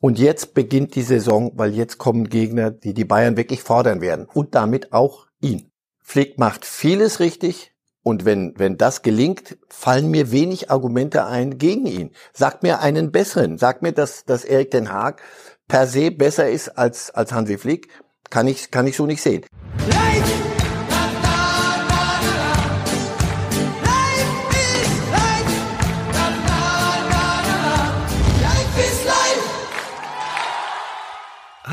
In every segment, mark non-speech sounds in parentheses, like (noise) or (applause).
Und jetzt beginnt die Saison, weil jetzt kommen Gegner, die die Bayern wirklich fordern werden. Und damit auch ihn. Flick macht vieles richtig. Und wenn, wenn das gelingt, fallen mir wenig Argumente ein gegen ihn. Sagt mir einen besseren. Sagt mir, dass, dass Erik Den Haag per se besser ist als, als Hansi Flick. Kann ich, kann ich so nicht sehen.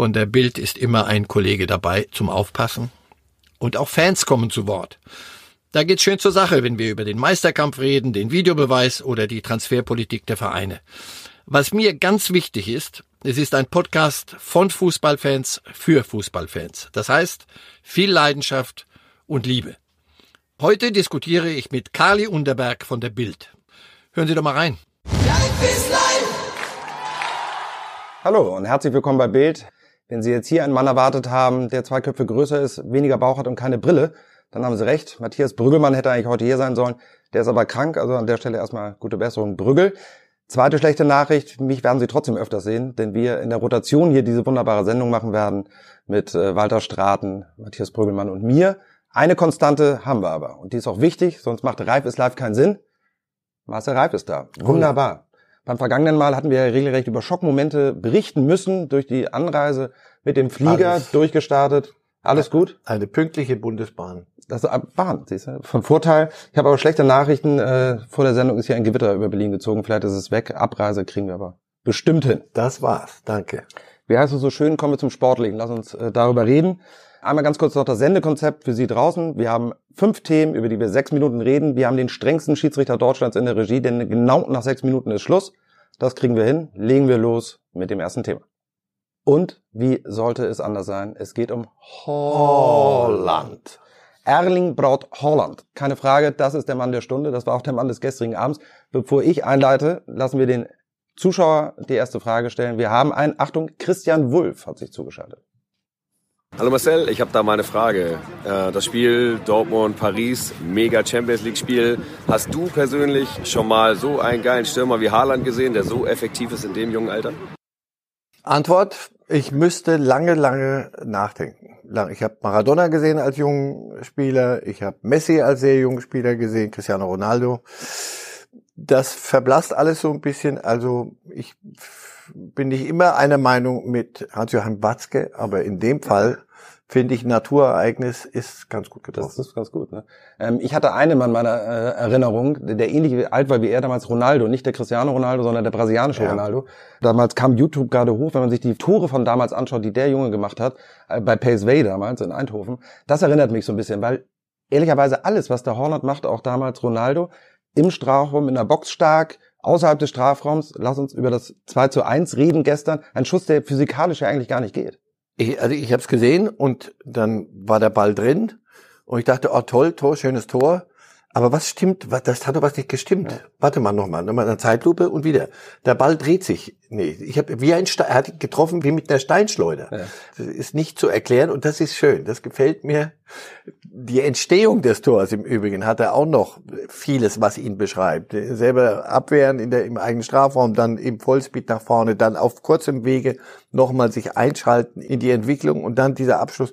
Von der Bild ist immer ein Kollege dabei zum Aufpassen. Und auch Fans kommen zu Wort. Da geht's schön zur Sache, wenn wir über den Meisterkampf reden, den Videobeweis oder die Transferpolitik der Vereine. Was mir ganz wichtig ist, es ist ein Podcast von Fußballfans für Fußballfans. Das heißt, viel Leidenschaft und Liebe. Heute diskutiere ich mit Carly Underberg von der Bild. Hören Sie doch mal rein. Hallo und herzlich willkommen bei Bild. Wenn Sie jetzt hier einen Mann erwartet haben, der zwei Köpfe größer ist, weniger Bauch hat und keine Brille, dann haben Sie recht. Matthias Brüggelmann hätte eigentlich heute hier sein sollen. Der ist aber krank, also an der Stelle erstmal gute Besserung, Brüggel. Zweite schlechte Nachricht, mich werden Sie trotzdem öfters sehen, denn wir in der Rotation hier diese wunderbare Sendung machen werden mit äh, Walter Straten, Matthias Brüggelmann und mir. Eine Konstante haben wir aber und die ist auch wichtig, sonst macht Reif ist live keinen Sinn. Marcel Reif ist da. Wunderbar. Beim vergangenen Mal hatten wir ja regelrecht über Schockmomente berichten müssen durch die Anreise mit dem Flieger Alles. durchgestartet. Alles gut? Eine pünktliche Bundesbahn. Das ist Bahn, siehst du, von Vorteil. Ich habe aber schlechte Nachrichten. Äh, vor der Sendung ist hier ein Gewitter über Berlin gezogen. Vielleicht ist es weg. Abreise kriegen wir aber bestimmt hin. Das war's. Danke. Wie heißt es so schön? Kommen wir zum Sportlichen. Lass uns äh, darüber reden. Einmal ganz kurz noch das Sendekonzept für Sie draußen. Wir haben fünf Themen, über die wir sechs Minuten reden. Wir haben den strengsten Schiedsrichter Deutschlands in der Regie, denn genau nach sechs Minuten ist Schluss. Das kriegen wir hin. Legen wir los mit dem ersten Thema. Und wie sollte es anders sein? Es geht um Holland. Erling Braut Holland. Keine Frage, das ist der Mann der Stunde. Das war auch der Mann des gestrigen Abends. Bevor ich einleite, lassen wir den Zuschauer die erste Frage stellen. Wir haben einen, Achtung, Christian Wulff hat sich zugeschaltet. Hallo Marcel, ich habe da mal eine Frage. Äh, Das Spiel Dortmund-Paris, mega Champions League-Spiel. Hast du persönlich schon mal so einen geilen Stürmer wie Haaland gesehen, der so effektiv ist in dem jungen Alter? Antwort, ich müsste lange, lange nachdenken. Ich habe Maradona gesehen als jungen Spieler, ich habe Messi als sehr jungen Spieler gesehen, Cristiano Ronaldo. Das verblasst alles so ein bisschen. Also ich bin nicht immer einer Meinung mit Hans-Joachim Watzke, aber in dem Fall finde ich Naturereignis ist ganz gut Das getroffen. ist ganz gut. Ne? Ähm, ich hatte einen Mann in meiner äh, Erinnerung, der ähnlich alt war wie er damals, Ronaldo. Nicht der Cristiano Ronaldo, sondern der brasilianische Ja. Ronaldo. Damals kam YouTube gerade hoch, wenn man sich die Tore von damals anschaut, die der Junge gemacht hat, äh, bei Paceway damals in Eindhoven. Das erinnert mich so ein bisschen, weil ehrlicherweise alles, was der Hornet macht, auch damals Ronaldo, im Strafraum, in der Box stark, außerhalb des Strafraums, lass uns über das 2 zu 1 reden gestern, ein Schuss, der physikalisch ja eigentlich gar nicht geht. Ich, also ich habe es gesehen und dann war der Ball drin und ich dachte, oh toll, Tor, schönes Tor. Aber was stimmt? Was, das hat doch was nicht gestimmt. Warte mal nochmal, nochmal eine Zeitlupe und wieder. Der Ball dreht sich. Nee, ich habe wie ein Ste er hat getroffen wie mit einer Steinschleuder. Ja. Das ist nicht zu erklären und das ist schön. Das gefällt mir. Die Entstehung des Tors im Übrigen hat er auch noch vieles, was ihn beschreibt. Selber abwehren in der, im eigenen Strafraum, dann im Vollspeed nach vorne, dann auf kurzem Wege nochmal sich einschalten in die Entwicklung und dann dieser Abschluss.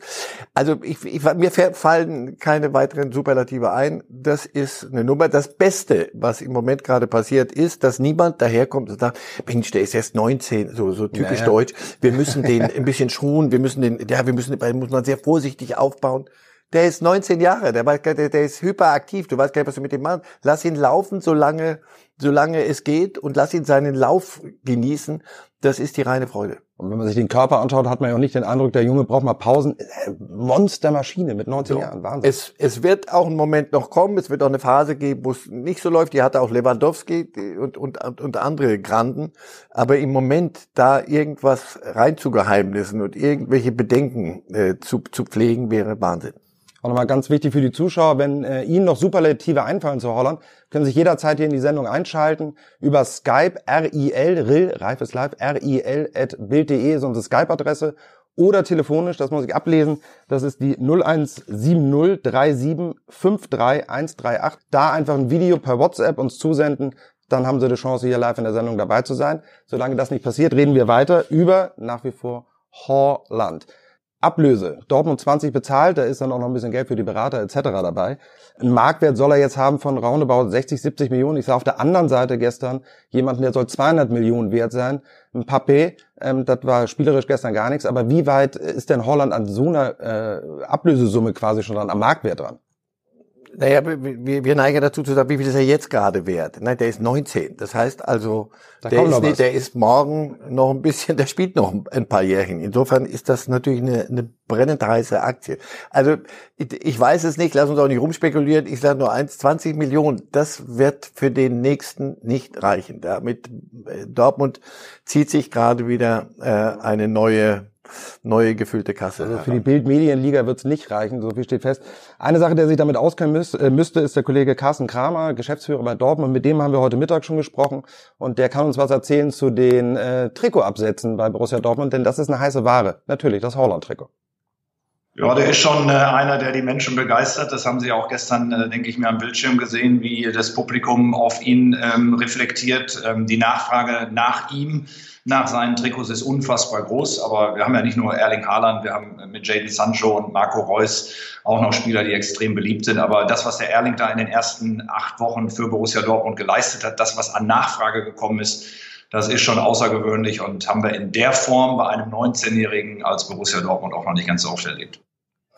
Also ich, ich, mir fallen keine weiteren Superlative ein. Das ist eine Nummer. Das Beste, was im Moment gerade passiert, ist, dass niemand daherkommt und sagt, Mensch, der ist erst 19, so, so typisch Ja, ja. deutsch. Wir müssen den ein bisschen schuhen, wir müssen den, ja, wir müssen, den muss man sehr vorsichtig aufbauen. Der ist 19 Jahre, der, weiß der, der ist hyperaktiv, du weißt gar nicht, was du mit dem machst. Lass ihn laufen, solange, solange es geht und lass ihn seinen Lauf genießen. Das ist die reine Freude. Und wenn man sich den Körper anschaut, hat man ja auch nicht den Eindruck, der Junge braucht mal Pausen. Äh, Monstermaschine mit 19 so. Jahren, Wahnsinn. Es, es wird auch ein Moment noch kommen, es wird auch eine Phase geben, wo es nicht so läuft. Die hatte auch Lewandowski und, und, und andere Granden. Aber im Moment da irgendwas reinzugeheimnissen und irgendwelche Bedenken äh, zu, zu pflegen, wäre Wahnsinn. Auch nochmal ganz wichtig für die Zuschauer, wenn äh, Ihnen noch Superlative einfallen zu Holland, können Sie sich jederzeit hier in die Sendung einschalten über Skype, RIL, RIL, Reif ist live, RIL at Bild.de ist unsere Skype-Adresse oder telefonisch, das muss ich ablesen, das ist die 01703753138. Da einfach ein Video per WhatsApp uns zusenden, dann haben Sie die Chance, hier live in der Sendung dabei zu sein. Solange das nicht passiert, reden wir weiter über nach wie vor Holland. Ablöse. Dortmund 20 bezahlt, da ist dann auch noch ein bisschen Geld für die Berater etc. dabei. Ein Marktwert soll er jetzt haben von roundabout 60, 70 Millionen. Ich sah auf der anderen Seite gestern jemanden, der soll 200 Millionen wert sein. Ein Papé, ähm, das war spielerisch gestern gar nichts. Aber wie weit ist denn Holland an so einer äh, Ablösesumme quasi schon dran, am Marktwert dran? Naja, wir, wir neigen dazu zu sagen, wie viel ist er jetzt gerade wert? Nein, der ist 19. Das heißt also, da der, ist nicht, der ist morgen noch ein bisschen, der spielt noch ein paar Jährchen. Insofern ist das natürlich eine, eine brennend heiße Aktie. Also ich, ich weiß es nicht, lass uns auch nicht rumspekulieren. Ich sage nur eins, 20 Millionen, das wird für den nächsten nicht reichen. Damit äh, Dortmund zieht sich gerade wieder äh, eine neue neue gefüllte Kasse. Also für die Bildmedienliga wird es nicht reichen, so viel steht fest. Eine Sache, der sich damit auskennen müß, äh, müsste, ist der Kollege Carsten Kramer, Geschäftsführer bei Dortmund. Mit dem haben wir heute Mittag schon gesprochen und der kann uns was erzählen zu den äh, Trikotabsätzen bei Borussia Dortmund, denn das ist eine heiße Ware. Natürlich, das Holland-Trikot. Ja, der ist schon äh, einer, der die Menschen begeistert. Das haben Sie auch gestern, äh, denke ich mir, am Bildschirm gesehen, wie das Publikum auf ihn ähm, reflektiert. Ähm, die Nachfrage nach ihm, nach seinen Trikots ist unfassbar groß. Aber wir haben ja nicht nur Erling Haaland, wir haben mit Jaden Sancho und Marco Reus auch noch Spieler, die extrem beliebt sind. Aber das, was der Erling da in den ersten acht Wochen für Borussia Dortmund geleistet hat, das, was an Nachfrage gekommen ist, das ist schon außergewöhnlich und haben wir in der Form bei einem 19-Jährigen als Borussia Dortmund auch noch nicht ganz so oft erlebt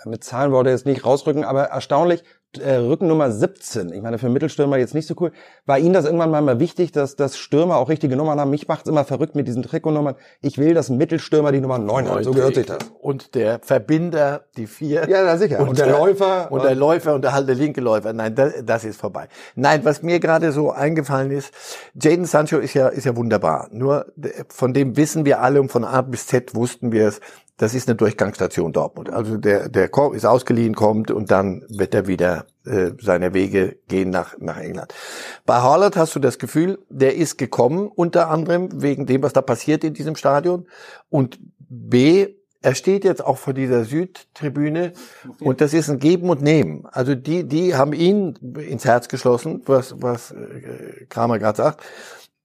mit Zahlen wollte er jetzt nicht rausrücken, aber erstaunlich, äh, Rückennummer 17. Ich meine, für Mittelstürmer jetzt nicht so cool. War Ihnen das irgendwann mal wichtig, dass, dass Stürmer auch richtige Nummern haben? Mich macht's immer verrückt mit diesen Trikotnummern. Ich will, dass ein Mittelstürmer die Nummer 9 hat. So gehört sich das. Und der Verbinder die 4. Ja, na sicher. Und, und der, der, Läufer. Und der Läufer und der der linke Läufer. Nein, das, das ist vorbei. Nein, was mir gerade so eingefallen ist, Jaden Sancho ist ja, ist ja wunderbar. Nur von dem wissen wir alle und von A bis Z wussten wir es, das ist eine Durchgangsstation Dortmund. Also der, der ist ausgeliehen, kommt und dann wird er wieder äh, seine Wege gehen nach, nach England. Bei Haaland hast du das Gefühl, der ist gekommen, unter anderem wegen dem, was da passiert in diesem Stadion. Und B, er steht jetzt auch vor dieser Südtribüne und das ist ein Geben und Nehmen. Also die, die haben ihn ins Herz geschlossen, was, was äh, Kramer gerade sagt.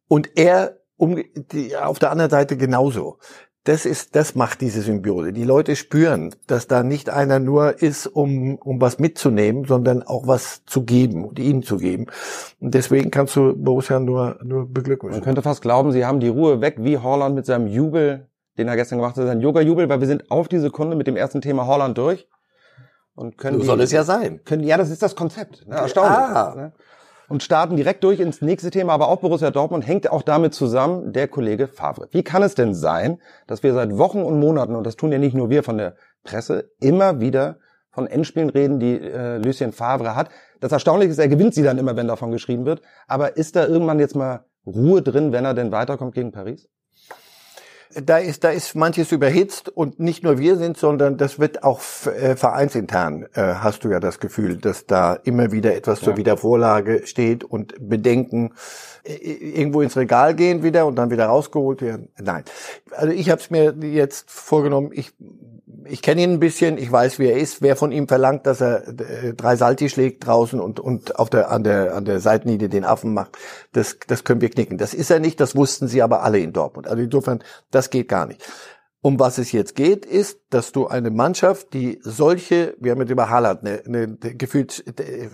Und er um, die, auf der anderen Seite genauso das ist, das macht diese Symbiose. Die Leute spüren, dass da nicht einer nur ist, um, um was mitzunehmen, sondern auch was zu geben und ihnen zu geben. Und deswegen kannst du Borussia nur, nur beglückwünschen. Man könnte fast glauben, sie haben die Ruhe weg, wie Holland mit seinem Jubel, den er gestern gemacht hat, sein Yoga-Jubel, weil wir sind auf die Sekunde mit dem ersten Thema Holland durch. Und können so soll es ja sein. Können, ja, das ist das Konzept. Ne? Erstaunlich. Ah. Ne? Und starten direkt durch ins nächste Thema, aber auch Borussia Dortmund hängt auch damit zusammen der Kollege Favre. Wie kann es denn sein, dass wir seit Wochen und Monaten, und das tun ja nicht nur wir von der Presse, immer wieder von Endspielen reden, die äh, Lucien Favre hat. Das Erstaunliche ist, er gewinnt sie dann immer, wenn davon geschrieben wird. Aber ist da irgendwann jetzt mal Ruhe drin, wenn er denn weiterkommt gegen Paris? Da ist, da ist manches überhitzt und nicht nur wir sind, sondern das wird auch äh, vereinsintern, äh, hast du ja das Gefühl, dass da immer wieder etwas ja. zur Wiedervorlage steht und Bedenken äh, irgendwo ins Regal gehen wieder und dann wieder rausgeholt werden. Nein. Also ich habe es mir jetzt vorgenommen, ich ich kenne ihn ein bisschen, ich weiß, wie er ist, wer von ihm verlangt, dass er äh, drei Salti schlägt draußen und, und auf der, an der, an der Seitenlinie den Affen macht, das, das können wir knicken. Das ist er nicht, das wussten sie aber alle in Dortmund. Also insofern, das geht gar nicht. Um was es jetzt geht, ist, dass du eine Mannschaft, die solche, wir haben jetzt über Haaland eine, eine, gefühlt äh,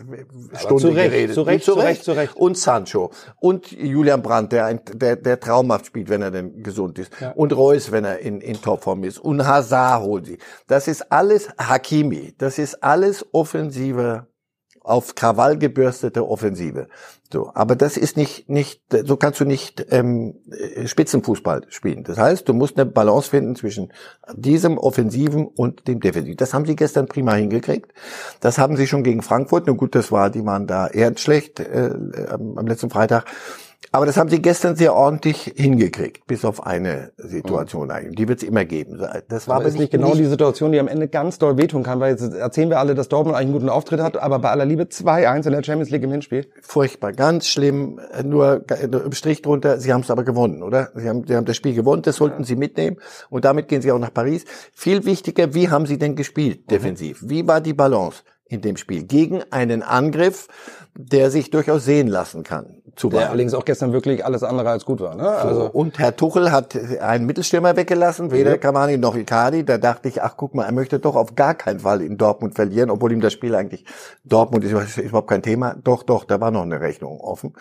Stunde zu Recht, geredet, zu Recht, zu Recht, zu Recht, und Sancho. Und Julian Brandt, der, ein, der, der traumhaft spielt, wenn er denn gesund ist. Ja. und Reus, wenn er in, in Topform ist. Und Hazard holt sie. Das ist alles Hakimi, das ist alles offensiver auf Krawall gebürstete Offensive. So, aber das ist nicht nicht so kannst du nicht ähm, Spitzenfußball spielen. Das heißt, du musst eine Balance finden zwischen diesem Offensiven und dem Defensiven. Das haben sie gestern prima hingekriegt. Das haben sie schon gegen Frankfurt. Nun gut, das war, die waren da eher schlecht äh, am letzten Freitag. Aber das haben sie gestern sehr ordentlich hingekriegt, bis auf eine Situation mhm. eigentlich. Die wird es immer geben. Das war aber, aber ist nicht genau nicht die Situation, die am Ende ganz doll wehtun kann, weil jetzt erzählen wir alle, dass Dortmund eigentlich einen guten Auftritt hat, aber bei aller Liebe 2-1 in der Champions League im Hinspiel. Furchtbar, ganz schlimm. Nur im Strich drunter, sie haben es aber gewonnen, oder? Sie haben, sie haben das Spiel gewonnen, das sollten ja. sie mitnehmen und damit gehen sie auch nach Paris. Viel wichtiger, wie haben sie denn gespielt, mhm. defensiv? Wie war die Balance? in dem Spiel gegen einen Angriff, der sich durchaus sehen lassen kann. Zuweilen. Der allerdings auch gestern wirklich alles andere als gut war. Ne? Also und Herr Tuchel hat einen Mittelstürmer weggelassen, weder Cavani noch Icardi. Da dachte ich, ach guck mal, er möchte doch auf gar keinen Fall in Dortmund verlieren, obwohl ihm das Spiel eigentlich Dortmund ist, ist überhaupt kein Thema. Doch, doch, da war noch eine Rechnung offen.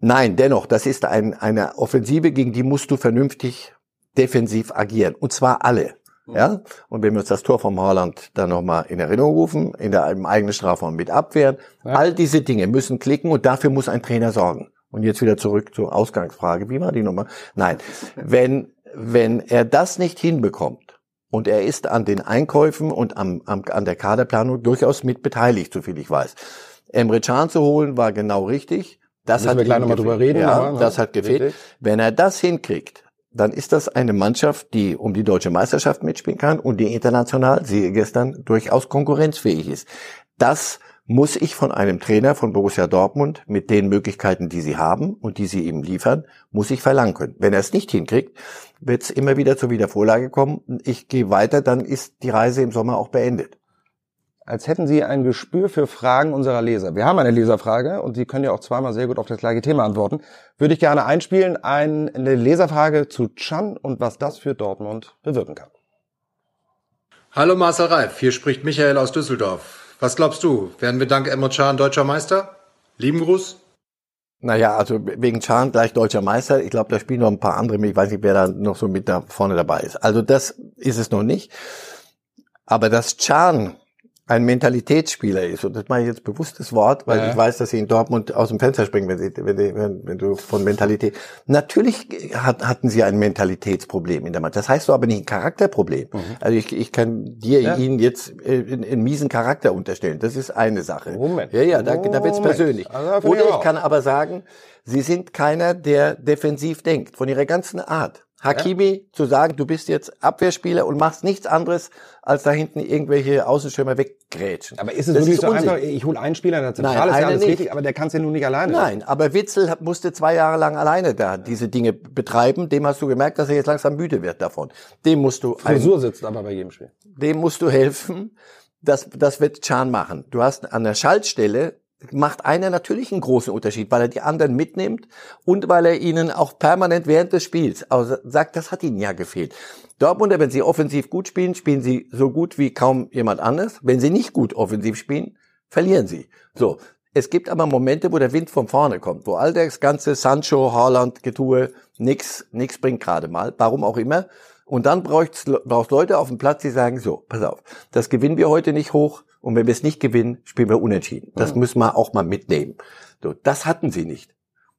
Nein, dennoch, das ist ein, eine Offensive, gegen die musst du vernünftig defensiv agieren. Und zwar alle. Ja, und wenn wir uns das Tor vom Haaland dann nochmal in Erinnerung rufen, in der im eigenen Strafraum mit abwehren, ja. all diese Dinge müssen klicken und dafür muss ein Trainer sorgen. Und jetzt wieder zurück zur Ausgangsfrage. Wie war die Nummer? Nein, (laughs) wenn, wenn er das nicht hinbekommt und er ist an den Einkäufen und am, am, an der Kaderplanung durchaus mit beteiligt, soviel ich weiß. Emre Can zu holen war genau richtig. Das hat wir gleich nochmal drüber reden. Ja, aber, das hat gefehlt. Richtig. Wenn er das hinkriegt, dann ist das eine Mannschaft, die um die deutsche Meisterschaft mitspielen kann und die international, siehe gestern, durchaus konkurrenzfähig ist. Das muss ich von einem Trainer von Borussia Dortmund mit den Möglichkeiten, die sie haben und die sie ihm liefern, muss ich verlangen können. Wenn er es nicht hinkriegt, wird es immer wieder zur Wiedervorlage kommen. Ich gehe weiter, dann ist die Reise im Sommer auch beendet als hätten Sie ein Gespür für Fragen unserer Leser. Wir haben eine Leserfrage und Sie können ja auch zweimal sehr gut auf das gleiche Thema antworten. Würde ich gerne einspielen, eine Leserfrage zu Chan und was das für Dortmund bewirken kann. Hallo Marcel Reif, hier spricht Michael aus Düsseldorf. Was glaubst du, werden wir dank Emre Can deutscher Meister? Lieben Gruß. Naja, also wegen Chan gleich deutscher Meister. Ich glaube, da spielen noch ein paar andere Ich weiß nicht, wer da noch so mit da vorne dabei ist. Also das ist es noch nicht. Aber dass Chan ein Mentalitätsspieler ist. Und das mache ich jetzt bewusstes Wort, weil ja. ich weiß, dass sie in Dortmund aus dem Fenster springen, wenn, sie, wenn, wenn, wenn du von Mentalität. Natürlich hat, hatten sie ein Mentalitätsproblem in der Mannschaft. Das heißt so aber nicht ein Charakterproblem. Mhm. Also ich, ich kann dir ja. ihnen jetzt einen miesen Charakter unterstellen. Das ist eine Sache. Moment. Ja, ja, da, da wird's persönlich. Also Oder ich kann aber sagen, sie sind keiner, der defensiv denkt, von ihrer ganzen Art. Hakimi ja? zu sagen, du bist jetzt Abwehrspieler und machst nichts anderes, als da hinten irgendwelche Außenstürmer weggrätschen. Aber ist es das wirklich ist so einfach, ich hole einen Spieler in der Zentrale, Nein, ist ja alles nicht. richtig, aber der kann es ja nun nicht alleine. Nein, aber Witzel musste zwei Jahre lang alleine da diese Dinge betreiben. Dem hast du gemerkt, dass er jetzt langsam müde wird davon. Dem musst du... Frisur sitzt aber bei jedem Spiel. Dem musst du helfen. Das, das wird Chan machen. Du hast an der Schaltstelle macht einer natürlich einen großen Unterschied, weil er die anderen mitnimmt und weil er ihnen auch permanent während des Spiels sagt, das hat ihnen ja gefehlt. Dortmunder, wenn sie offensiv gut spielen, spielen sie so gut wie kaum jemand anders. Wenn sie nicht gut offensiv spielen, verlieren sie. So. Es gibt aber Momente, wo der Wind von vorne kommt, wo all das ganze Sancho, Haaland, Getue, nix, nix bringt gerade mal. Warum auch immer. Und dann brauchst Leute auf dem Platz, die sagen, so, pass auf, das gewinnen wir heute nicht hoch und wenn wir es nicht gewinnen, spielen wir unentschieden. Das mhm. müssen wir auch mal mitnehmen. So, das hatten sie nicht.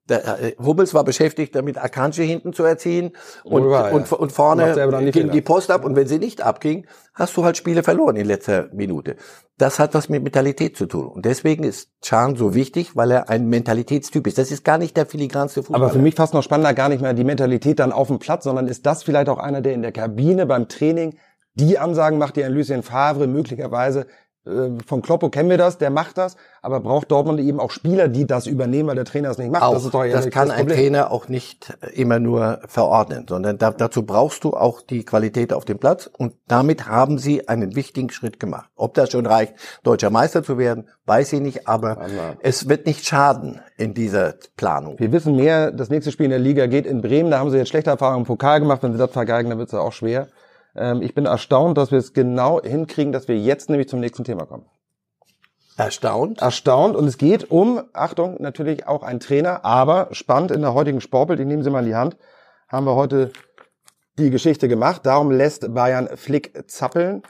Der, äh, Hummels war beschäftigt damit, Akanji hinten zu erziehen und, war, und, und, vorne die ging die Post ab. Und wenn sie nicht abging, hast du halt Spiele verloren in letzter Minute. Das hat was mit Mentalität zu tun. Und deswegen ist Chan so wichtig, weil er ein Mentalitätstyp ist. Das ist gar nicht der filigranste Fußballer. Aber für mich fast noch spannender gar nicht mehr die Mentalität dann auf dem Platz, sondern ist das vielleicht auch einer, der in der Kabine beim Training die Ansagen macht, die ein Lucien Favre möglicherweise von Kloppo kennen wir das, der macht das, aber braucht Dortmund eben auch Spieler, die das übernehmen, weil der Trainer es nicht macht. Auch, das, ist doch das kann ein Trainer auch nicht immer nur verordnen, sondern da, dazu brauchst du auch die Qualität auf dem Platz und damit haben sie einen wichtigen Schritt gemacht. Ob das schon reicht, deutscher Meister zu werden, weiß ich nicht, aber Anna. es wird nicht schaden in dieser Planung. Wir wissen mehr, das nächste Spiel in der Liga geht in Bremen, da haben sie jetzt schlechte Erfahrungen im Pokal gemacht, wenn sie das vergeigen, dann wird es auch schwer. Ähm, ich bin erstaunt, dass wir es genau hinkriegen, dass wir jetzt nämlich zum nächsten Thema kommen. Erstaunt? Erstaunt. Und es geht um, Achtung, natürlich auch ein Trainer, aber spannend in der heutigen Sportbild, ich nehme sie mal in die Hand, haben wir heute die Geschichte gemacht. Darum lässt Bayern Flick zappeln.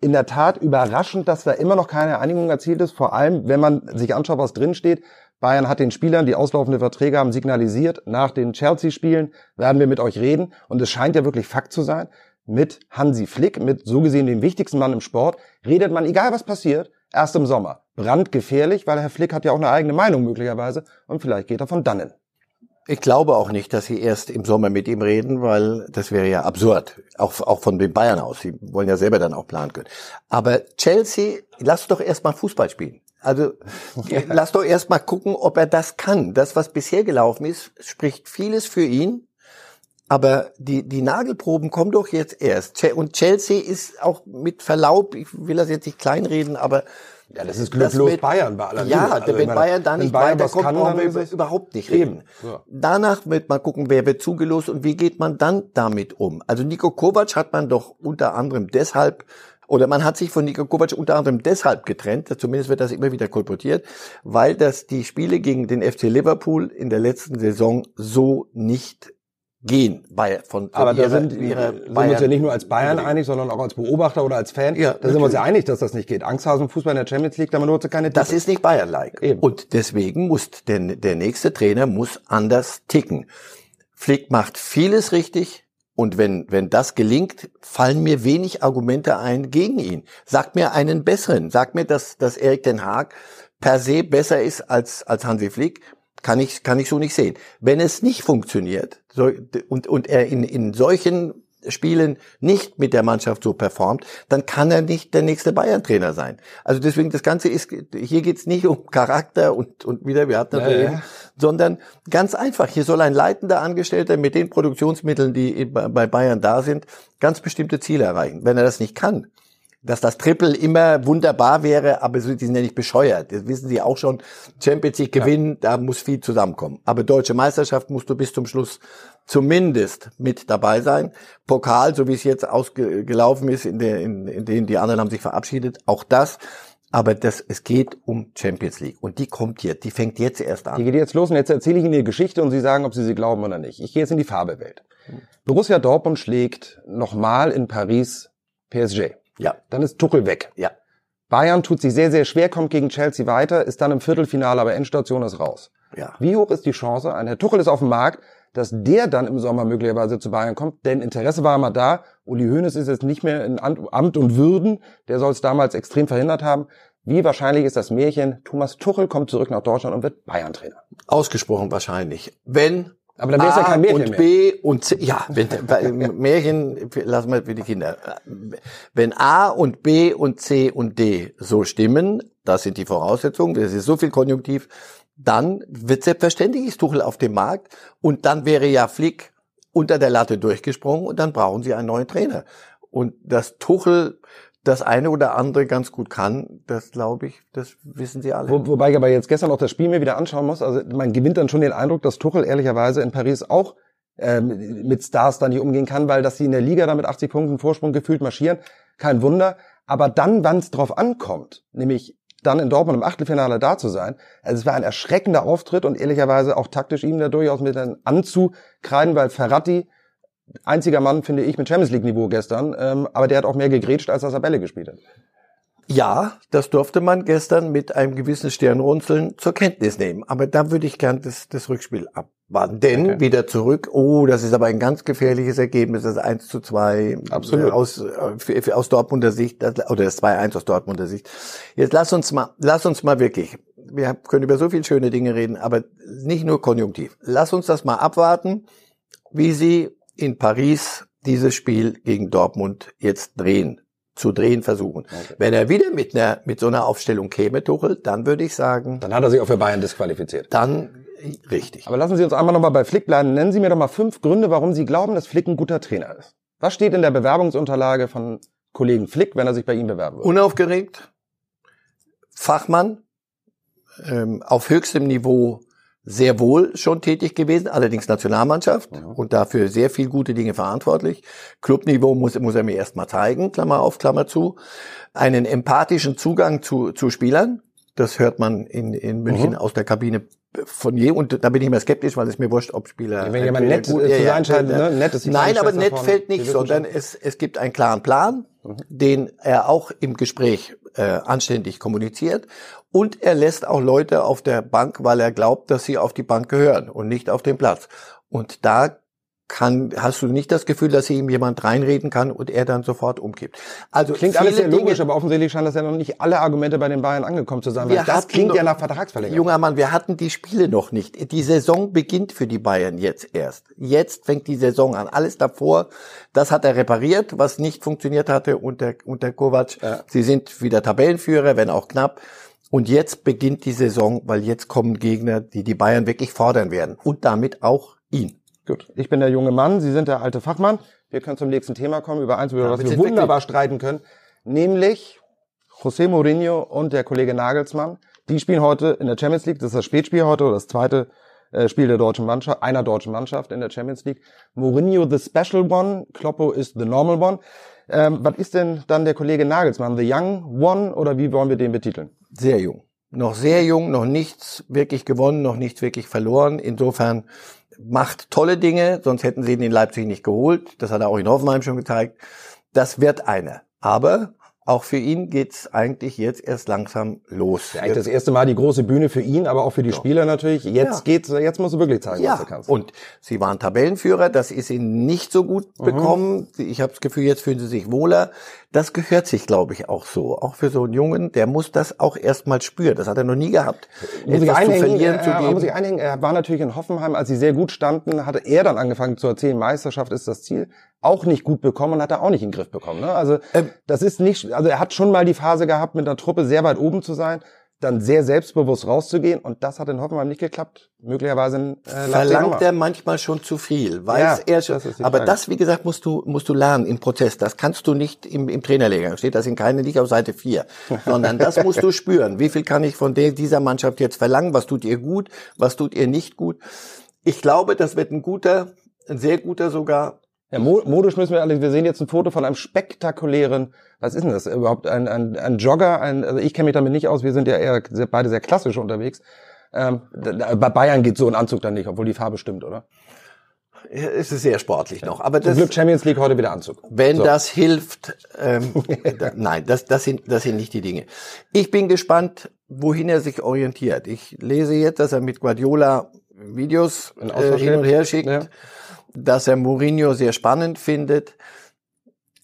in der Tat überraschend, dass da immer noch keine Einigung erzielt ist. Vor allem, wenn man sich anschaut, was drin steht. Bayern hat den Spielern, die auslaufende Verträge haben, signalisiert, nach den Chelsea-Spielen werden wir mit euch reden. Und es scheint ja wirklich Fakt zu sein. Mit Hansi Flick, mit so gesehen dem wichtigsten Mann im Sport, redet man, egal was passiert, erst im Sommer. Brandgefährlich, weil Herr Flick hat ja auch eine eigene Meinung möglicherweise und vielleicht geht er von dannen. Ich glaube auch nicht, dass sie erst im Sommer mit ihm reden, weil das wäre ja absurd. Auch, auch von den Bayern aus. Sie wollen ja selber dann auch planen können. Aber Chelsea, lass doch erst mal Fußball spielen. Also (laughs) lass doch erst mal gucken, ob er das kann. Das, was bisher gelaufen ist, spricht vieles für ihn. Aber die, die Nagelproben kommen doch jetzt erst. Und Chelsea ist auch mit Verlaub, ich will das jetzt nicht kleinreden, aber ja, das ist glücklos mit, Bayern bei aller Ja, also, wenn Bayern da nicht Bayern weiterkommt, kann, brauchen wir über, überhaupt nicht reden. Ja. Danach wird man gucken, wer wird zugelost und wie geht man dann damit um. Also Nico Kovac hat man doch unter anderem deshalb oder man hat sich von Nico Kovac unter anderem deshalb getrennt, zumindest wird das immer wieder kolportiert, weil das die Spiele gegen den FC Liverpool in der letzten Saison so nicht gehen bei von, Aber da ihrer- sind, ihrer sind wir uns ja nicht nur als Bayern einig, sondern auch als Beobachter oder als Fan. Ja, da sind wir uns ja einig, dass das nicht geht. Angsthasenfußball in der Champions League, da nur keine Das Titel. ist nicht Bayern-like. Eben. Und deswegen muss der, der nächste Trainer muss anders ticken. Flick macht vieles richtig. Und wenn, wenn das gelingt, fallen mir wenig Argumente ein gegen ihn. Sag mir einen besseren. Sag mir, dass, dass Erik Den Haag per se besser ist als, als Hansi Flick. Kann ich, kann ich so nicht sehen. Wenn es nicht funktioniert so, und, und er in, in solchen Spielen nicht mit der Mannschaft so performt, dann kann er nicht der nächste Bayern-Trainer sein. Also deswegen, das Ganze ist, hier geht's nicht um Charakter und, und wieder, wir hatten das Ja, ja, ja. eben, sondern ganz einfach, hier soll ein leitender Angestellter mit den Produktionsmitteln, die bei Bayern da sind, ganz bestimmte Ziele erreichen. Wenn er das nicht kann, dass das Triple immer wunderbar wäre, aber die sind ja nicht bescheuert. Das wissen sie auch schon. Champions League gewinnen, da muss viel zusammenkommen. Aber deutsche Meisterschaft musst du bis zum Schluss zumindest mit dabei sein. Pokal, so wie es jetzt ausgelaufen ist, in, der, in, in denen die anderen haben sich verabschiedet, auch das. Aber das, es geht um Champions League. Und die kommt jetzt, die fängt jetzt erst Die an. geht jetzt los und jetzt erzähle ich Ihnen die Geschichte und Sie sagen, ob Sie sie glauben oder nicht. Ich gehe jetzt in die Farbewelt. Borussia Dortmund schlägt nochmal in Paris PSG. Ja, Dann ist Tuchel weg. ja. Bayern tut sich sehr, sehr schwer, kommt gegen Chelsea weiter, ist dann im Viertelfinale, aber Endstation ist raus. Ja. Wie hoch ist die Chance, ein Herr Tuchel ist auf dem Markt, dass der dann im Sommer möglicherweise zu Bayern kommt? Denn Interesse war immer da. Uli Hoeneß ist jetzt nicht mehr in Amt Amt und Würden. Der soll es damals extrem verhindert haben. Wie wahrscheinlich ist das Märchen, Thomas Tuchel kommt zurück nach Deutschland und wird Bayern-Trainer? Ausgesprochen wahrscheinlich. Wenn Aber dann wäre es ja A kein Märchen und mehr. B und C, ja, wenn, bei Märchen lassen wir für die Kinder. Wenn A und B und C und D so stimmen, das sind die Voraussetzungen, das ist so viel Konjunktiv, dann wird selbstverständlich ist Tuchel auf dem Markt und dann wäre ja Flick unter der Latte durchgesprungen und dann brauchen sie einen neuen Trainer. Und dass Tuchel das eine oder andere ganz gut kann, das glaube ich, das wissen sie alle. Wo, wobei ich aber jetzt gestern auch das Spiel mir wieder anschauen muss. Also man gewinnt dann schon den Eindruck, dass Tuchel ehrlicherweise in Paris auch ähm, mit Stars da nicht umgehen kann, weil dass sie in der Liga da mit 80 Punkten Vorsprung gefühlt marschieren, kein Wunder. Aber dann, wann es drauf ankommt, nämlich dann in Dortmund im Achtelfinale da zu sein, also es war ein erschreckender Auftritt und ehrlicherweise auch taktisch ihm da durchaus mit dann anzukreiden, weil Ferrati einziger Mann, finde ich, mit Champions League Niveau gestern, ähm, aber der hat auch mehr gegrätscht, als dass er Bälle gespielt hat. Ja, das durfte man gestern mit einem gewissen Stirnrunzeln zur Kenntnis nehmen. Aber da würde ich gern das, das Rückspiel abwarten. Denn Okay. wieder zurück, oh, das ist aber ein ganz gefährliches Ergebnis, das 1 zu 2 Absolut. äh, aus, äh, aus Dortmunder Sicht, oder das 2-1 aus Dortmunder Sicht. Jetzt lass uns mal, lass uns mal wirklich, wir können über so viele schöne Dinge reden, aber nicht nur konjunktiv. Lass uns das mal abwarten, wie sie in Paris dieses Spiel gegen Dortmund jetzt drehen, zu drehen versuchen. Wenn er wieder mit einer, mit so einer Aufstellung käme, Tuchel, dann würde ich sagen, Dann hat er sich auch für Bayern disqualifiziert. dann richtig. Aber lassen Sie uns einmal nochmal bei Flick bleiben. Nennen Sie mir doch mal fünf Gründe, warum Sie glauben, dass Flick ein guter Trainer ist. Was steht in der Bewerbungsunterlage von Kollegen Flick, wenn er sich bei Ihnen bewerben würde? Unaufgeregt, Fachmann, ähm, auf höchstem Niveau sehr wohl schon tätig gewesen, allerdings Nationalmannschaft und dafür sehr viel gute Dinge verantwortlich. Clubniveau muss, muss er mir erst mal zeigen, Klammer auf, Klammer zu. Einen empathischen Zugang zu, zu Spielern, das hört man in, in München aus der Kabine von je und da bin ich immer skeptisch, weil es mir wurscht, ob Spieler. Wenn jemand nett gut, äh, ja, zu ja, sein ja. ne? nett ist Nein, aber nett von- fällt nicht, sondern es, es gibt einen klaren Plan, den er auch im Gespräch äh, anständig kommuniziert und er lässt auch Leute auf der Bank, weil er glaubt, dass sie auf die Bank gehören und nicht auf den Platz. Und da kann, hast du nicht das Gefühl, dass ihm jemand reinreden kann und er dann sofort umkippt. Also Klingt alles sehr logisch, Dinge, aber offensichtlich scheint das ja noch nicht alle Argumente bei den Bayern angekommen zu sein. Weil das hatten klingt ja nach Vertragsverlängerung. Junger Mann, wir hatten die Spiele noch nicht. Die Saison beginnt für die Bayern jetzt erst. Jetzt fängt die Saison an. Alles davor, das hat er repariert, was nicht funktioniert hatte unter, unter Kovac. Sie sind wieder Tabellenführer, wenn auch knapp. Und jetzt beginnt die Saison, weil jetzt kommen Gegner, die die Bayern wirklich fordern werden. Und damit auch ihn. Gut, ich bin der junge Mann, Sie sind der alte Fachmann. Wir können zum nächsten Thema kommen, über eins, über Ja, was wir wunderbar streiten können, nämlich José Mourinho und der Kollege Nagelsmann. Die spielen heute in der Champions League, das ist das Spätspiel heute oder das zweite äh, Spiel der deutschen Mannschaft, einer deutschen Mannschaft in der Champions League. Mourinho the special one, Kloppo is the normal one. Ähm, was ist denn dann der Kollege Nagelsmann, the young one oder wie wollen wir den betiteln? Sehr jung. Noch sehr jung, noch nichts wirklich gewonnen, noch nichts wirklich verloren. Insofern macht tolle Dinge, sonst hätten sie ihn in Leipzig nicht geholt. Das hat er auch in Hoffenheim schon gezeigt. Das wird einer. Aber auch für ihn geht's eigentlich jetzt erst langsam los. Eigentlich das erste Mal die große Bühne für ihn, aber auch für die Spieler natürlich. Jetzt Ja. geht's, jetzt musst du wirklich zeigen, was Ja, du kannst. und sie waren Tabellenführer, das ist ihnen nicht so gut Mhm. bekommen. Ich habe das Gefühl, jetzt fühlen sie sich wohler. Das gehört sich, glaube ich, auch so. Auch für so einen Jungen, der muss das auch erstmal spüren. Das hat er noch nie gehabt. muss ich Etwas zu einhängen, verlieren, äh, zu geben. muss ich einhängen, er war natürlich in Hoffenheim, als sie sehr gut standen, hatte er dann angefangen zu erzählen, Meisterschaft ist das Ziel, auch nicht gut bekommen und hat er auch nicht in den Griff bekommen. Ne? Also Ähm, das ist nicht, also er hat schon mal die Phase gehabt, mit einer Truppe sehr weit oben zu sein, dann sehr selbstbewusst rauszugehen und das hat in Hoffenheim nicht geklappt. Möglicherweise äh, verlangt er manchmal schon zu viel, weiß Ja, er schon. das aber Frage. das, wie gesagt, musst du, musst du lernen im Prozess. Das kannst du nicht im, im Trainerlehrgang. Steht das in keine nicht auf Seite 4. Sondern das musst du spüren. Wie viel kann ich von der, dieser Mannschaft jetzt verlangen? Was tut ihr gut? Was tut ihr nicht gut? Ich glaube, das wird ein guter, ein sehr guter sogar. Ja, mo- modisch müssen wir alle, wir sehen jetzt ein Foto von einem spektakulären, was ist denn das überhaupt, ein, ein, ein Jogger, ein, also ich kenne mich damit nicht aus, wir sind ja eher sehr, beide sehr klassisch unterwegs. Ähm, bei Bayern geht so ein Anzug dann nicht, obwohl die Farbe stimmt, oder? Es ist sehr sportlich noch. Aber Zum das, Glück Champions League heute wieder Anzug. Wenn So. das hilft, ähm, (laughs) da, nein, das, das, sind, das sind nicht die Dinge. Ich bin gespannt, wohin er sich orientiert. Ich lese jetzt, dass er mit Guardiola Videos äh, hin und her schickt, Ja. Dass er Mourinho sehr spannend findet.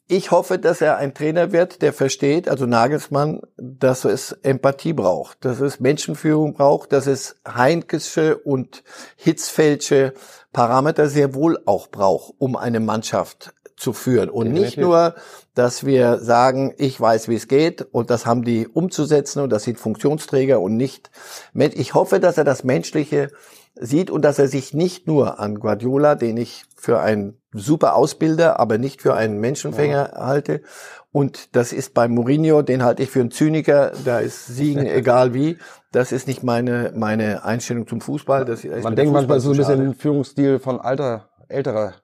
Ich hoffe, dass er ein Trainer wird, der versteht, also Nagelsmann, dass es Empathie braucht, dass es Menschenführung braucht, dass es Heinkesche und Hitzfeldsche Parameter sehr wohl auch braucht, um eine Mannschaft zu führen. Und nicht nur, dass wir sagen, ich weiß, wie es geht und das haben die umzusetzen und das sind Funktionsträger und nicht. Ich hoffe, dass er das Menschliche sieht und dass er sich nicht nur an Guardiola, den ich für einen super Ausbilder, aber nicht für einen Menschenfänger halte. Und das ist bei Mourinho, den halte ich für einen Zyniker, da ist Siegen (laughs) egal wie. Das ist nicht meine, meine Einstellung zum Fußball. Das ist Man denkt manchmal so ein bisschen Führungsstil von alter, älterer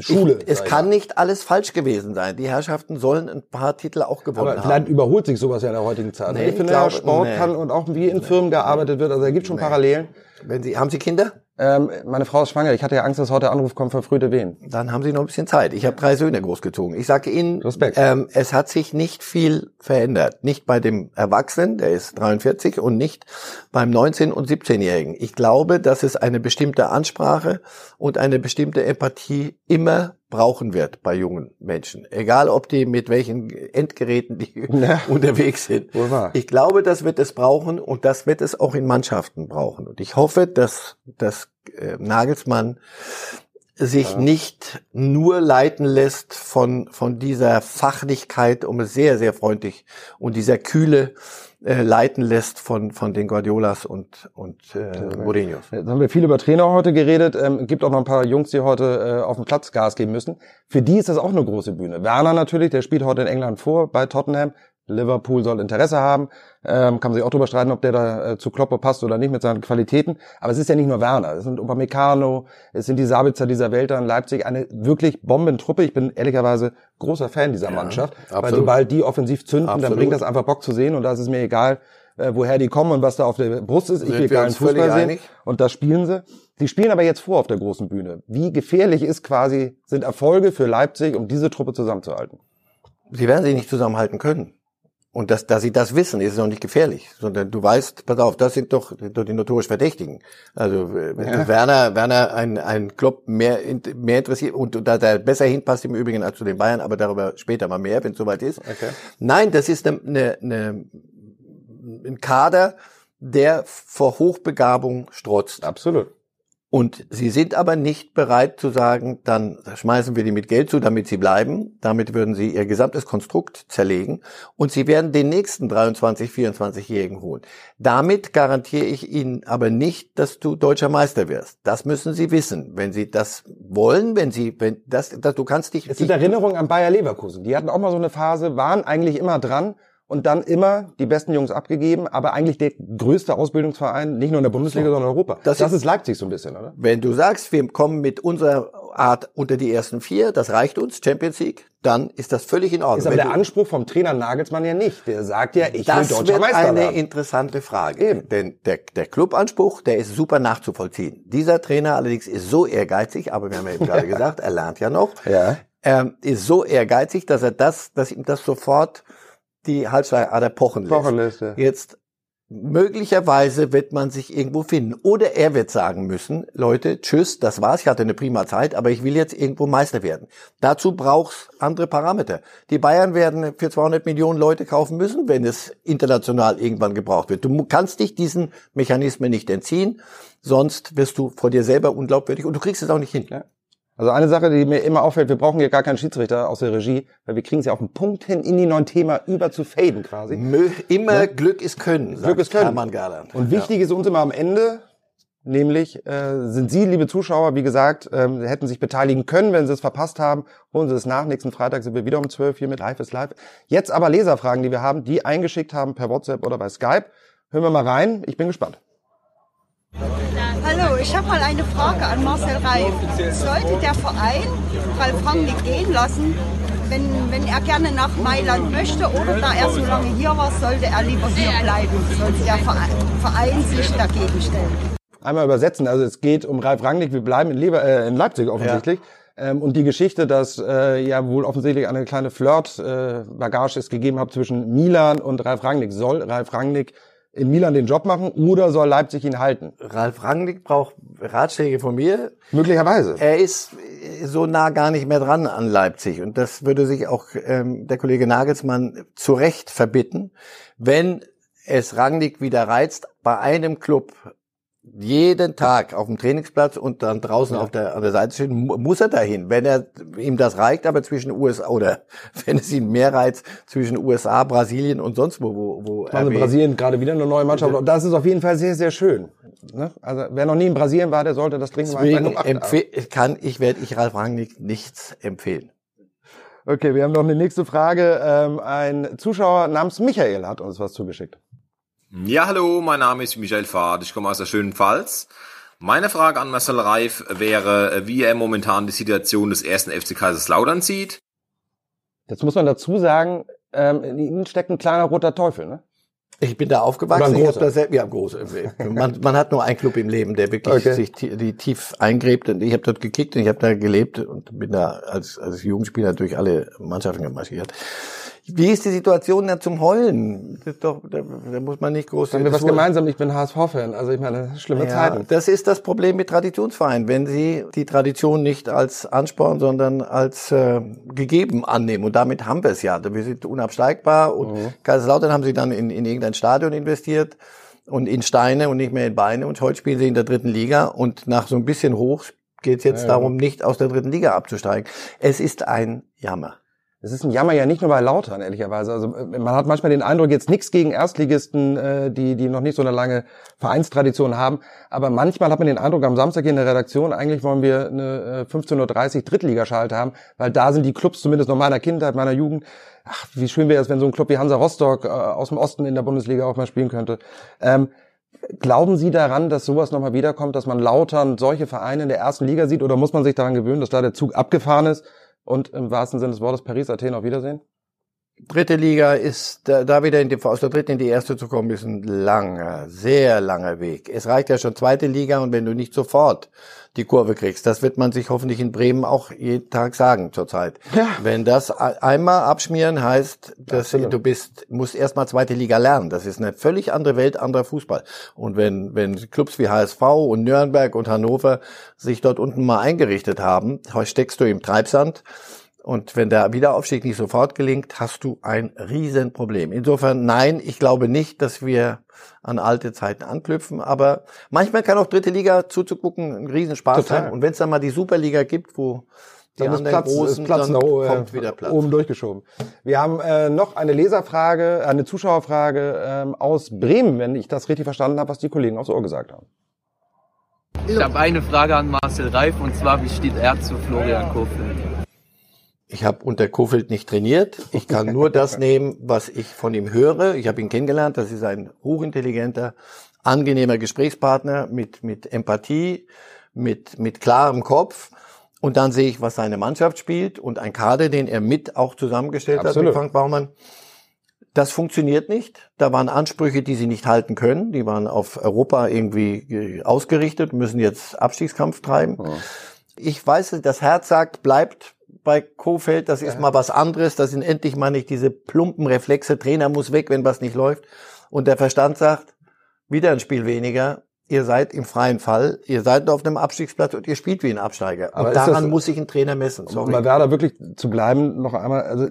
Schule. Ich, es kann mal. nicht alles falsch gewesen sein. Die Herrschaften sollen ein paar Titel auch gewonnen aber haben. vielleicht überholt sich sowas ja in der heutigen Zeit. Nee, ich ich finde, glaube- ja, Sport nee. kann und auch wie in Firmen gearbeitet wird, also da gibt schon Parallelen. Wenn Sie, haben Sie Kinder? Ähm, meine Frau ist schwanger. Ich hatte ja Angst, dass heute der Anruf kommt, verfrühte Wehen. Dann haben Sie noch ein bisschen Zeit. Ich habe drei Söhne großgezogen. Ich sage Ihnen, Respekt. Ähm, es hat sich nicht viel verändert. Nicht bei dem Erwachsenen, der ist 43, und nicht beim 19- und 17-Jährigen. Ich glaube, dass es eine bestimmte Ansprache und eine bestimmte Empathie immer brauchen wird bei jungen Menschen. Egal, ob die mit welchen Endgeräten die (laughs) Ja. (laughs) unterwegs sind. Ich glaube, das wird es brauchen und das wird es auch in Mannschaften brauchen. Und ich hoffe, dass, dass äh, Nagelsmann sich nicht nur leiten lässt von, von dieser Fachlichkeit, um es sehr, sehr freundlich und dieser Kühle äh, leiten lässt von, von den Guardiolas und, und äh, Mourinhos. Jetzt haben wir viel über Trainer heute geredet. Ähm, gibt auch noch ein paar Jungs, die heute äh, auf dem Platz Gas geben müssen. Für die ist das auch eine große Bühne. Werner natürlich, der spielt heute in England vor bei Tottenham. Liverpool soll Interesse haben. Ähm, kann man sich auch drüber streiten, ob der da äh, zu Kloppo passt oder nicht mit seinen Qualitäten. Aber es ist ja nicht nur Werner. Es sind Upamecano, es sind die Sabitzer dieser Welt da in Leipzig. Eine wirklich Bombentruppe. Ich bin ehrlicherweise großer Fan dieser Mannschaft. Weil absolut. sobald die offensiv zünden, dann Absolut. bringt das einfach Bock zu sehen. Und da ist es mir egal, äh, woher die kommen und was da auf der Brust ist. Ich will geilen völlig Fußball sehen. einig? Und das spielen sie. Sie spielen aber jetzt vor auf der großen Bühne. Wie gefährlich ist quasi, sind Erfolge für Leipzig, um diese Truppe zusammenzuhalten? Sie werden sich nicht zusammenhalten können. Und dass, dass sie das wissen, ist noch nicht gefährlich, sondern du weißt, pass auf, das sind doch, doch die notorisch Verdächtigen. Also äh, wenn Werner, Werner ein, ein Klopp mehr, mehr interessiert und, und da der besser hinpasst im Übrigen als zu den Bayern, aber darüber später mal mehr, wenn es soweit ist. Okay. Nein, das ist eine, eine, eine, ein Kader, der vor Hochbegabung strotzt. Absolut. Und sie sind aber nicht bereit zu sagen, dann schmeißen wir die mit Geld zu, damit sie bleiben. Damit würden sie ihr gesamtes Konstrukt zerlegen. Und sie werden den nächsten 23, 24-Jährigen holen. Damit garantiere ich Ihnen aber nicht, dass du deutscher Meister wirst. Das müssen Sie wissen. Wenn Sie das wollen, wenn Sie, wenn das, das du kannst dich, Es sind Erinnerungen an Bayer Leverkusen. Die hatten auch mal so eine Phase, waren eigentlich immer dran und dann immer die besten Jungs abgegeben, aber eigentlich der größte Ausbildungsverein, nicht nur in der Bundesliga, sondern in Europa. Das Das, ist- ist Leipzig so ein bisschen, oder? Wenn du sagst, wir kommen mit unserer Art unter die ersten vier, das reicht uns, Champions League, dann ist das völlig in Ordnung. Ist aber Wenn der Anspruch vom Trainer Nagelsmann ja nicht. Der sagt ja, ich das will deutscher Meister eine werden. interessante Frage. Denn der, der Clubanspruch, der ist super nachzuvollziehen. Dieser Trainer allerdings ist so ehrgeizig, aber wir haben ja eben gerade (laughs) gesagt, er lernt ja noch, Ja. ähm, ist so ehrgeizig, dass er das, dass ihm das sofort die Halsschlagader pochen lässt. Pochen lässt, ja. Jetzt möglicherweise wird man sich irgendwo finden. Oder er wird sagen müssen, Leute, tschüss, das war's, ich hatte eine prima Zeit, aber ich will jetzt irgendwo Meister werden. Dazu brauchst andere Parameter. Die Bayern werden für 200 Millionen Leute kaufen müssen, wenn es international irgendwann gebraucht wird. Du kannst dich diesen Mechanismen nicht entziehen, sonst wirst du vor dir selber unglaubwürdig und du kriegst es auch nicht hin. Also eine Sache, die mir immer auffällt, wir brauchen hier gar keinen Schiedsrichter aus der Regie, weil wir kriegen es ja auf den Punkt hin, in die neuen Thema über zu faden quasi. Mö immer Glück ist Können, sagt Glück ist Können. Hermann Garland. Und wichtig ist uns immer am Ende, nämlich äh, sind Sie, liebe Zuschauer, wie gesagt, ähm, hätten sich beteiligen können, wenn Sie es verpasst haben. Holen Sie es nach. Nächsten Freitag sind wir wieder um 12 hier mit Live ist Live. Jetzt aber Leserfragen, die wir haben, die eingeschickt haben per WhatsApp oder bei Skype. Hören wir mal rein. Ich bin gespannt. Hallo, ich habe mal eine Frage an Marcel Reif. Sollte der Verein Ralf Rangnick gehen lassen, wenn, wenn er gerne nach Mailand möchte oder da er so lange hier war, sollte er lieber hier bleiben? Sollte der Verein, Verein sich dagegen stellen? Einmal übersetzen. Also es geht um Ralf Rangnick. Wir bleiben in, Lever äh, in Leipzig offensichtlich. Ähm, und die Geschichte, dass äh, ja wohl offensichtlich eine kleine Flirt-Bagage es gegeben hat zwischen Milan und Ralf Rangnick. Soll Ralf Rangnick in Milan den Job machen oder soll Leipzig ihn halten? Ralf Rangnick braucht Ratschläge von mir. Möglicherweise. Er ist so nah gar nicht mehr dran an Leipzig. Und das würde sich auch ähm, der Kollege Nagelsmann zu Recht verbitten, wenn es Rangnick wieder reizt, bei einem Club jeden Tag auf dem Trainingsplatz und dann draußen auf der, an der Seite stehen, mu- muss er dahin. Wenn er ihm das reicht, aber zwischen USA oder (laughs) wenn es ihn mehr reizt zwischen USA, Brasilien und sonst wo, wo, wo Also RB Brasilien gerade wieder eine neue Mannschaft. Und das ist auf jeden Fall sehr, sehr schön. Ne? Also wer noch nie in Brasilien war, der sollte das dringend mal Deswegen kann ich, werde ich Ralf Rangnick nichts empfehlen. Okay, wir haben noch eine nächste Frage. Ähm, ein Zuschauer namens Michael hat uns was zugeschickt. Ja, hallo, mein Name ist Michael Fahrt, ich komme aus der schönen Pfalz. Meine Frage an Marcel Reif wäre, wie er momentan die Situation des ersten FC Kaiserslautern sieht. Jetzt muss man dazu sagen, ähm, in ihnen steckt ein kleiner roter Teufel. Ne? Ich bin da aufgewachsen. Großer? das selbst, ja, groß. Man, man hat nur einen Club im Leben, der wirklich Okay. sich die tief eingräbt. Und ich habe dort gekickt und ich habe da gelebt und bin da als, als Jugendspieler durch alle Mannschaften gemarschiert. Wie ist die Situation da zum Heulen? Das ist doch, da, da muss man nicht groß. Haben wir das was wohl- gemeinsam? Ich bin HSV-Fan. Also ich meine, schlimme Ja, Zeiten. das ist das Problem mit Traditionsvereinen, wenn sie die Tradition nicht als Ansporn, sondern als äh, gegeben annehmen. Und damit haben wir es ja. Wir sind unabsteigbar und Mhm. Kaiserslautern haben sie dann in, in irgendein Stadion investiert und in Steine und nicht mehr in Beine. Und heute spielen sie in der dritten Liga und nach so ein bisschen hoch geht es jetzt darum, nicht aus der dritten Liga abzusteigen. Es ist ein Jammer. Es ist ein Jammer ja nicht nur bei Lautern, ehrlicherweise. Also äh, man hat manchmal den Eindruck, jetzt nichts gegen Erstligisten, äh, die, die noch nicht so eine lange Vereinstradition haben. Aber manchmal hat man den Eindruck, am Samstag hier in der Redaktion, eigentlich wollen wir eine äh, 15.30 Uhr Drittligaschalte haben, weil da sind die Clubs zumindest noch meiner Kindheit, meiner Jugend. Ach, wie schön wäre es, wenn so ein Club wie Hansa Rostock äh, aus dem Osten in der Bundesliga auch mal spielen könnte. Ähm, Glauben Sie daran, dass sowas nochmal wiederkommt, dass man Lautern solche Vereine in der ersten Liga sieht? Oder muss man sich daran gewöhnen, dass da der Zug abgefahren ist und im wahrsten Sinne des Wortes Paris, Athen auf Wiedersehen? Dritte Liga ist, da, da wieder in die, aus der dritten in die erste zu kommen, ist ein langer, sehr langer Weg. Es reicht ja schon zweite Liga und wenn du nicht sofort die Kurve kriegst, das wird man sich hoffentlich in Bremen auch jeden Tag sagen zurzeit. Ja. Wenn das einmal abschmieren heißt, dass Absolut. du bist, musst erstmal zweite Liga lernen. Das ist eine völlig andere Welt, anderer Fußball. Und wenn, wenn Clubs wie HSV und Nürnberg und Hannover sich dort unten mal eingerichtet haben, steckst du im Treibsand und wenn der Wiederaufstieg nicht sofort gelingt, hast du ein Riesenproblem. Insofern nein, ich glaube nicht, dass wir an alte Zeiten anknüpfen, aber manchmal kann auch dritte Liga zuzugucken ein Riesenspaß Total. sein. Und wenn es dann mal die Superliga gibt, wo die dann anderen Platz, großen, Platz dann noch, kommt wieder Platz. oben durchgeschoben. Wir haben äh, noch eine Leserfrage, eine Zuschauerfrage ähm, aus Bremen, wenn ich das richtig verstanden habe, was die Kollegen aufs Ohr gesagt haben. Ich habe eine Frage an Marcel Reif und zwar, wie steht er zu Florian Kofeld? Ich habe unter Kofeld nicht trainiert. Ich kann nur das (laughs) nehmen, was ich von ihm höre. Ich habe ihn kennengelernt. Das ist ein hochintelligenter, angenehmer Gesprächspartner mit, mit Empathie, mit, mit klarem Kopf. Und dann sehe ich, was seine Mannschaft spielt und ein Kader, den er mit auch zusammengestellt Absolut. hat mit Frank Baumann. Das funktioniert nicht. Da waren Ansprüche, die sie nicht halten können. Die waren auf Europa irgendwie ausgerichtet, müssen jetzt Abstiegskampf treiben. Oh. Ich weiß, das Herz sagt, bleibt bei Kofeld, das ist ja. mal was anderes, das sind endlich mal nicht diese plumpen Reflexe, Trainer muss weg, wenn was nicht läuft. Und der Verstand sagt, wieder ein Spiel weniger, ihr seid im freien Fall, ihr seid auf einem Abstiegsplatz und ihr spielt wie ein Absteiger. Aber und daran das, muss sich ein Trainer messen. Sorry. Um bei Werder wirklich zu bleiben, noch einmal, also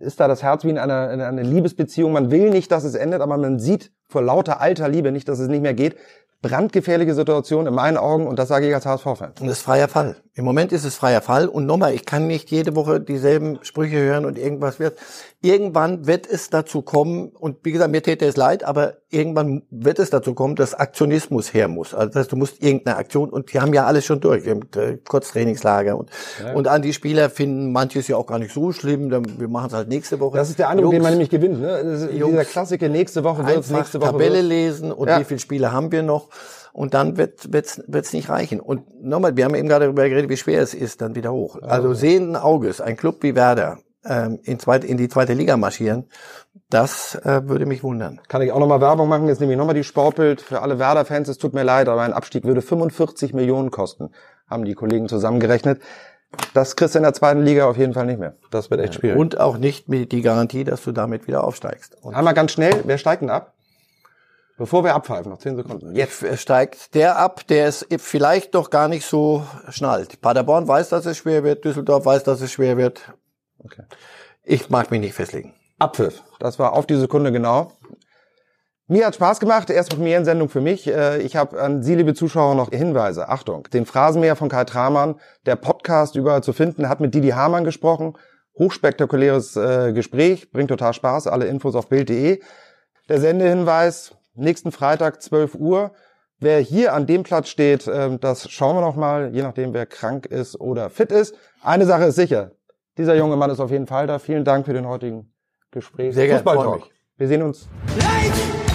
ist da das Herz wie in einer, in einer Liebesbeziehung. Man will nicht, dass es endet, aber man sieht vor lauter alter Liebe nicht, dass es nicht mehr geht brandgefährliche Situation in meinen Augen und das sage ich als HSV-Fan. Und das ist freier Fall. Im Moment ist es freier Fall und nochmal, ich kann nicht jede Woche dieselben Sprüche hören und irgendwas wird. Irgendwann wird es dazu kommen und wie gesagt, mir täte es leid, aber irgendwann wird es dazu kommen, dass Aktionismus her muss. Also das heißt, du musst irgendeine Aktion und die haben ja alles schon durch. Wir haben äh, Kurztrainingslager und, ja. und an die Spieler finden manches ja auch gar nicht so schlimm. Wir machen es halt nächste Woche. Das ist der Eindruck, den man nämlich gewinnt. Ne? dieser Klassiker, nächste Woche wird es nächste Woche. Tabelle lesen und ja. wie viele Spiele haben wir noch und dann wird wird's wird's nicht reichen. Und nochmal, wir haben eben gerade darüber geredet, wie schwer es ist, dann wieder hoch. Also sehenden Auges, ein Club wie Werder ähm, in, zweit, in die zweite Liga marschieren, das äh, würde mich wundern. Kann ich auch nochmal Werbung machen? Jetzt nehme ich nochmal die Sportbild für alle Werder-Fans. Es tut mir leid, aber ein Abstieg würde 45 Millionen kosten, haben die Kollegen zusammengerechnet. Das kriegst du in der zweiten Liga auf jeden Fall nicht mehr. Das wird echt schwierig. Und auch nicht mit die Garantie, dass du damit wieder aufsteigst. Und Einmal ganz schnell, wer steigt denn ab? Bevor wir abpfeifen, noch zehn Sekunden. Jetzt steigt der ab, der es vielleicht doch gar nicht so schnallt. Paderborn weiß, dass es schwer wird, Düsseldorf weiß, dass es schwer wird. Okay. Ich mag mich nicht festlegen. Abpfiff. Das war auf die Sekunde genau. Mir hat Spaß gemacht. Erste Premierensendung für mich. Äh, ich habe an Sie, liebe Zuschauer, noch Hinweise. Achtung. Den Phrasenmäher von Kai Tramann, der Podcast überall zu finden, hat mit Didi Hamann gesprochen. Hochspektakuläres äh, Gespräch, bringt total Spaß. Alle Infos auf Bild.de. Der Sendehinweis, nächsten Freitag 12 Uhr. Wer hier an dem Platz steht, ähm, das schauen wir noch mal, je nachdem wer krank ist oder fit ist. Eine Sache ist sicher, dieser junge Mann ist auf jeden Fall da. Vielen Dank für den heutigen Gespräch. Sehr gerne. Wir sehen uns. Light!